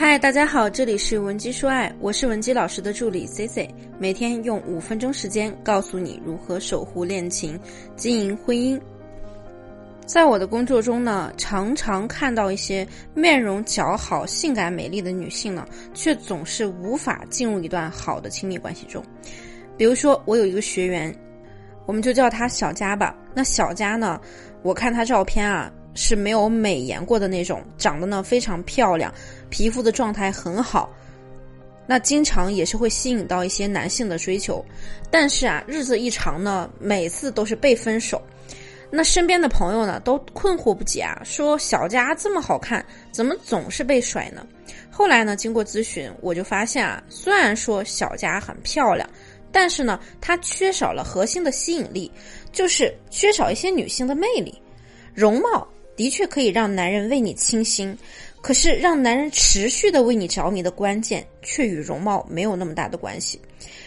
嗨，大家好，这里是文姬说爱，我是文姬老师的助理 C C，每天用五分钟时间告诉你如何守护恋情、经营婚姻。在我的工作中呢，常常看到一些面容姣好、性感美丽的女性呢，却总是无法进入一段好的亲密关系中。比如说，我有一个学员，我们就叫她小佳吧。那小佳呢，我看她照片啊。是没有美颜过的那种，长得呢非常漂亮，皮肤的状态很好，那经常也是会吸引到一些男性的追求。但是啊，日子一长呢，每次都是被分手。那身边的朋友呢都困惑不解啊，说小佳这么好看，怎么总是被甩呢？后来呢，经过咨询，我就发现啊，虽然说小佳很漂亮，但是呢，她缺少了核心的吸引力，就是缺少一些女性的魅力，容貌。的确可以让男人为你倾心，可是让男人持续的为你着迷的关键，却与容貌没有那么大的关系。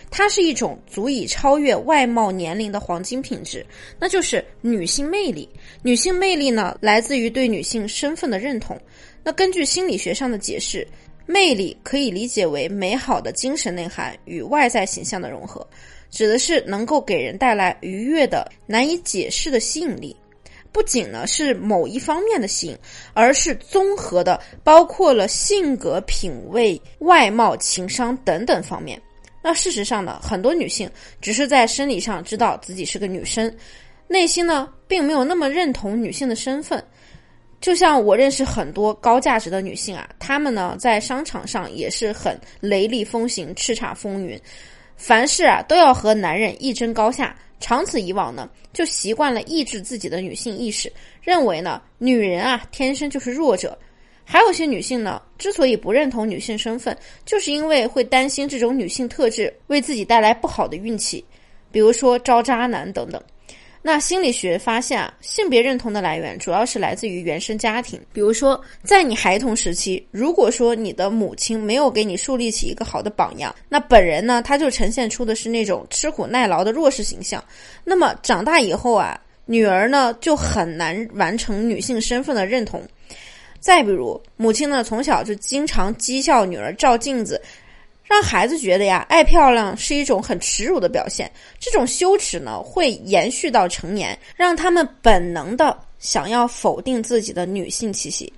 它是一种足以超越外貌年龄的黄金品质，那就是女性魅力。女性魅力呢，来自于对女性身份的认同。那根据心理学上的解释，魅力可以理解为美好的精神内涵与外在形象的融合，指的是能够给人带来愉悦的、难以解释的吸引力。不仅呢是某一方面的吸引，而是综合的，包括了性格、品味、外貌、情商等等方面。那事实上呢，很多女性只是在生理上知道自己是个女生，内心呢并没有那么认同女性的身份。就像我认识很多高价值的女性啊，她们呢在商场上也是很雷厉风行、叱咤风云，凡事啊都要和男人一争高下。长此以往呢，就习惯了抑制自己的女性意识，认为呢，女人啊天生就是弱者。还有些女性呢，之所以不认同女性身份，就是因为会担心这种女性特质为自己带来不好的运气，比如说招渣男等等。那心理学发现啊，性别认同的来源主要是来自于原生家庭。比如说，在你孩童时期，如果说你的母亲没有给你树立起一个好的榜样，那本人呢，他就呈现出的是那种吃苦耐劳的弱势形象。那么长大以后啊，女儿呢就很难完成女性身份的认同。再比如，母亲呢从小就经常讥笑女儿照镜子。让孩子觉得呀，爱漂亮是一种很耻辱的表现。这种羞耻呢，会延续到成年，让他们本能的想要否定自己的女性气息。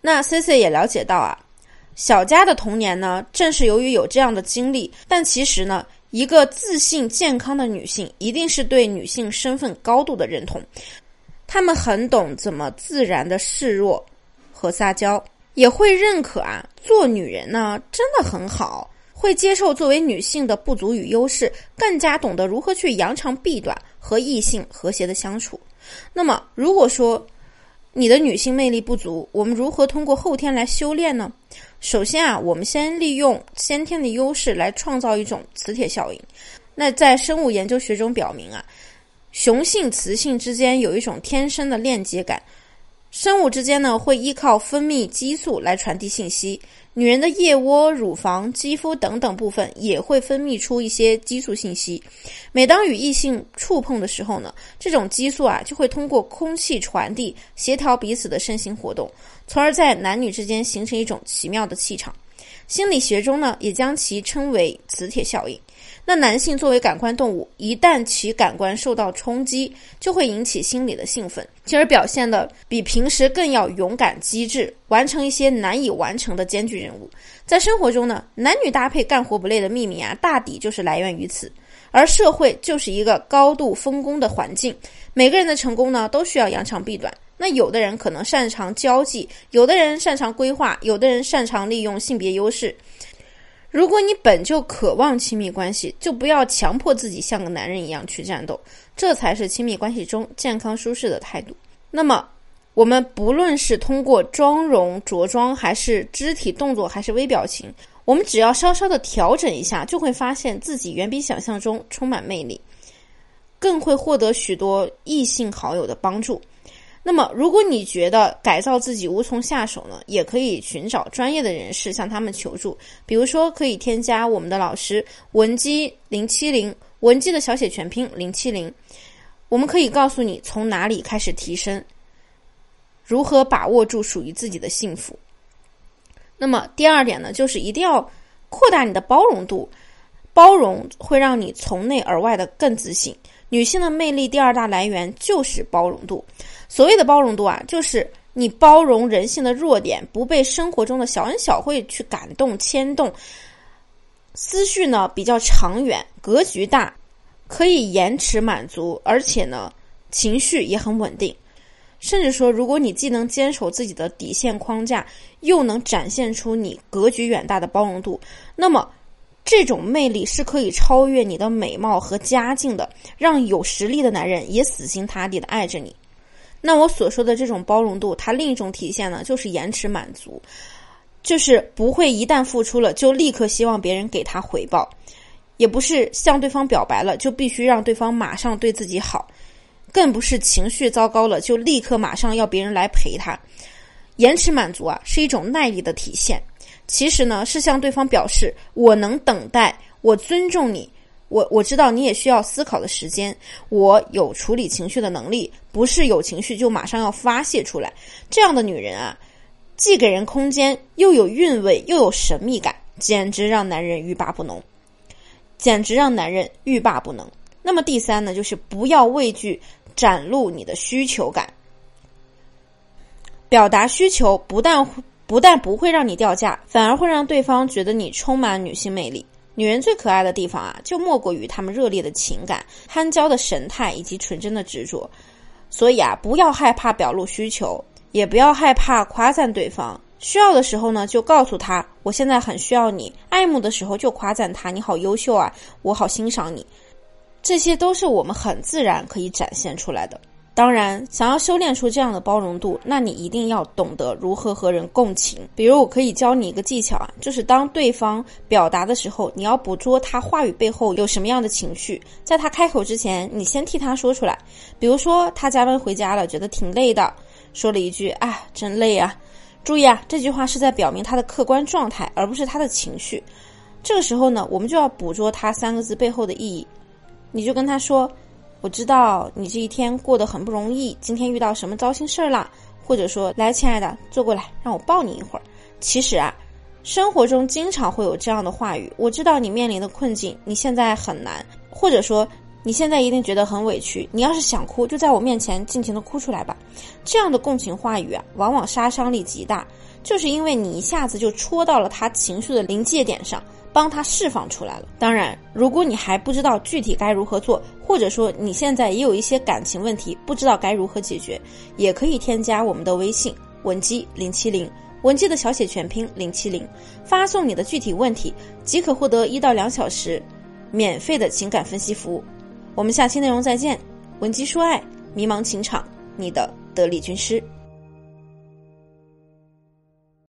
那 C C 也了解到啊，小佳的童年呢，正是由于有这样的经历。但其实呢，一个自信健康的女性，一定是对女性身份高度的认同。她们很懂怎么自然的示弱和撒娇。也会认可啊，做女人呢真的很好，会接受作为女性的不足与优势，更加懂得如何去扬长避短，和异性和谐的相处。那么，如果说你的女性魅力不足，我们如何通过后天来修炼呢？首先啊，我们先利用先天的优势来创造一种磁铁效应。那在生物研究学中表明啊，雄性雌性之间有一种天生的链接感。生物之间呢，会依靠分泌激素来传递信息。女人的腋窝、乳房、肌肤等等部分也会分泌出一些激素信息。每当与异性触碰的时候呢，这种激素啊就会通过空气传递，协调彼此的身心活动，从而在男女之间形成一种奇妙的气场。心理学中呢，也将其称为磁铁效应。那男性作为感官动物，一旦其感官受到冲击，就会引起心理的兴奋，进而表现的比平时更要勇敢机智，完成一些难以完成的艰巨任务。在生活中呢，男女搭配干活不累的秘密啊，大抵就是来源于此。而社会就是一个高度分工的环境，每个人的成功呢，都需要扬长避短。那有的人可能擅长交际，有的人擅长规划，有的人擅长利用性别优势。如果你本就渴望亲密关系，就不要强迫自己像个男人一样去战斗，这才是亲密关系中健康舒适的态度。那么，我们不论是通过妆容着装，还是肢体动作，还是微表情，我们只要稍稍的调整一下，就会发现自己远比想象中充满魅力，更会获得许多异性好友的帮助。那么，如果你觉得改造自己无从下手呢，也可以寻找专业的人士向他们求助。比如说，可以添加我们的老师文姬零七零，文姬的小写全拼零七零，我们可以告诉你从哪里开始提升，如何把握住属于自己的幸福。那么第二点呢，就是一定要扩大你的包容度，包容会让你从内而外的更自信。女性的魅力第二大来源就是包容度。所谓的包容度啊，就是你包容人性的弱点，不被生活中的小恩小惠去感动牵动，思绪呢比较长远，格局大，可以延迟满足，而且呢情绪也很稳定。甚至说，如果你既能坚守自己的底线框架，又能展现出你格局远大的包容度，那么。这种魅力是可以超越你的美貌和家境的，让有实力的男人也死心塌地的爱着你。那我所说的这种包容度，它另一种体现呢，就是延迟满足，就是不会一旦付出了就立刻希望别人给他回报，也不是向对方表白了就必须让对方马上对自己好，更不是情绪糟糕了就立刻马上要别人来陪他。延迟满足啊，是一种耐力的体现。其实呢，是向对方表示我能等待，我尊重你，我我知道你也需要思考的时间，我有处理情绪的能力，不是有情绪就马上要发泄出来。这样的女人啊，既给人空间，又有韵味，又有神秘感，简直让男人欲罢不能，简直让男人欲罢不能。那么第三呢，就是不要畏惧展露你的需求感，表达需求不但。不但不会让你掉价，反而会让对方觉得你充满女性魅力。女人最可爱的地方啊，就莫过于她们热烈的情感、憨娇的神态以及纯真的执着。所以啊，不要害怕表露需求，也不要害怕夸赞对方。需要的时候呢，就告诉他我现在很需要你；爱慕的时候就夸赞他你好优秀啊，我好欣赏你。这些都是我们很自然可以展现出来的。当然，想要修炼出这样的包容度，那你一定要懂得如何和人共情。比如，我可以教你一个技巧啊，就是当对方表达的时候，你要捕捉他话语背后有什么样的情绪，在他开口之前，你先替他说出来。比如说，他加班回家了，觉得挺累的，说了一句：“啊，真累啊。”注意啊，这句话是在表明他的客观状态，而不是他的情绪。这个时候呢，我们就要捕捉他三个字背后的意义，你就跟他说。我知道你这一天过得很不容易，今天遇到什么糟心事儿了？或者说，来，亲爱的，坐过来，让我抱你一会儿。其实啊，生活中经常会有这样的话语。我知道你面临的困境，你现在很难，或者说你现在一定觉得很委屈。你要是想哭，就在我面前尽情的哭出来吧。这样的共情话语啊，往往杀伤力极大，就是因为你一下子就戳到了他情绪的临界点上。帮他释放出来了。当然，如果你还不知道具体该如何做，或者说你现在也有一些感情问题，不知道该如何解决，也可以添加我们的微信文姬零七零，文姬的小写全拼零七零，发送你的具体问题，即可获得一到两小时免费的情感分析服务。我们下期内容再见，文姬说爱，迷茫情场，你的得力军师。